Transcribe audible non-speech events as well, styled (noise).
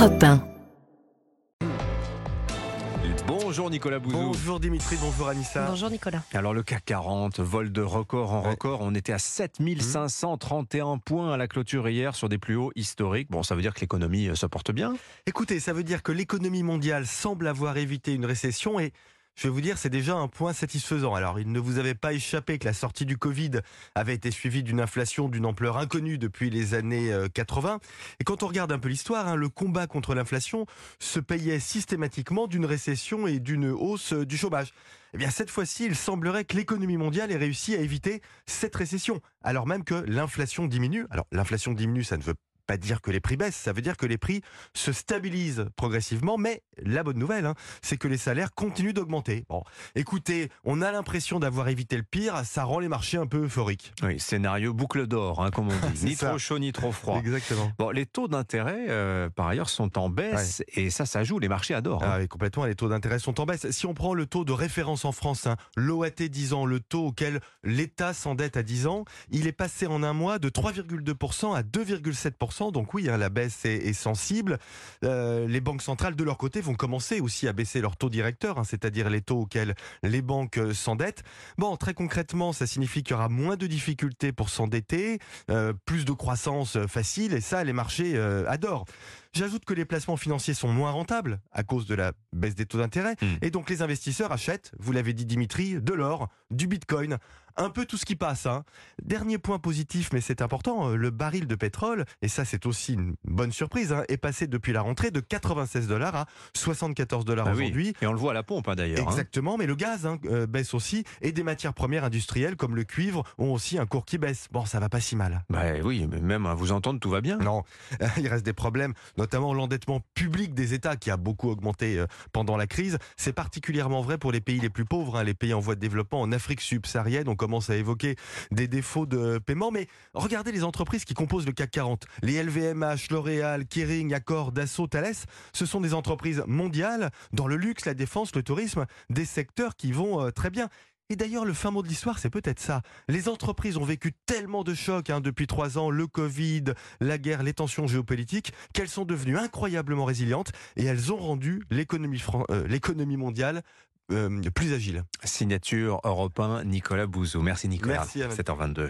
Europe 1. Bonjour Nicolas Bouzou. Bonjour Dimitri, bonjour Anissa. Bonjour Nicolas. Alors le CAC 40, vol de record en Ouais. record, on était à 7531 points à la clôture hier sur des plus hauts historiques. Bon, ça veut dire que l'économie euh, se porte bien. Écoutez, ça veut dire que l'économie mondiale semble avoir évité une récession et je vais vous dire, c'est déjà un point satisfaisant. Alors, il ne vous avait pas échappé que la sortie du Covid avait été suivie d'une inflation d'une ampleur inconnue depuis les années euh, 80. Et quand on regarde un peu l'histoire, hein, le combat contre l'inflation se payait systématiquement d'une récession et d'une hausse euh, du chômage. Eh bien, cette fois-ci, il semblerait que l'économie mondiale ait réussi à éviter cette récession, alors même que l'inflation diminue. Alors, l'inflation diminue, ça ne veut pas dire que les prix baissent, ça veut dire que les prix se stabilisent progressivement, mais la bonne nouvelle, hein, c'est que les salaires continuent d'augmenter. Bon, écoutez, on a l'impression d'avoir évité le pire, ça rend les marchés un peu euphoriques. Oui, scénario boucle d'or, hein, comme on dit. (laughs) Ni ça. trop chaud, ni trop froid. Exactement. Bon, les taux d'intérêt, euh, par ailleurs, sont en baisse et ça, ça joue. Les marchés adorent. hein. Ah oui, complètement, les taux d'intérêt sont en baisse. Si on prend le taux de référence en France, l'OAT 10 ans, le taux auquel l'État s'endette à 10 ans, il est passé en un mois de 3,2% à 2,7%. Donc oui, hein, la baisse est, sensible. Euh, les banques centrales, de leur côté, vont commencer aussi à baisser leur taux directeur, hein, c'est-à-dire les taux auxquels les banques euh, s'endettent. Bon, très concrètement, ça signifie qu'il y aura moins de difficultés pour s'endetter, euh, plus de croissance facile, et ça, les marchés adorent. J'ajoute que les placements financiers sont moins rentables à cause de la baisse des taux d'intérêt. Hmm. Et donc les investisseurs achètent, vous l'avez dit Dimitri, de l'or, du bitcoin, un peu tout ce qui passe. hein. Dernier point positif, mais c'est important, euh, le baril de pétrole, et ça c'est aussi une bonne surprise, hein, est passé depuis la rentrée de 96 dollars à 74 dollars Ah oui. aujourd'hui. Et on le voit à la pompe, hein, d'ailleurs. Exactement, mais le gaz euh, baisse aussi, et des matières premières industrielles comme le cuivre ont aussi un cours qui baisse. Bon, ça va pas si mal. Bah oui, mais même à vous entendre, tout va bien. Non, (laughs) il reste des problèmes, notamment l'endettement public des États qui a beaucoup augmenté euh, pendant la crise. C'est particulièrement vrai pour les pays les plus pauvres, hein, les pays en voie de développement en Afrique subsaharienne. On commence à évoquer des défauts de paiement, mais regardez les entreprises qui composent le CAC 40. Les LVMH, L'Oréal, Kering, Accor, Dassault, Thales, ce sont des entreprises mondiales dans le luxe, la défense, le tourisme, des secteurs qui vont euh, très bien. Et d'ailleurs, le fin mot de l'histoire, c'est peut-être ça. Les entreprises ont vécu tellement de chocs hein, depuis trois ans, le Covid, la guerre, les tensions géopolitiques, qu'elles sont devenues incroyablement résilientes et elles ont rendu l'économie euh, mondiale euh, plus agile. Signature européen Nicolas Bouzou. Merci Nicolas. Merci, Alain. 7h22.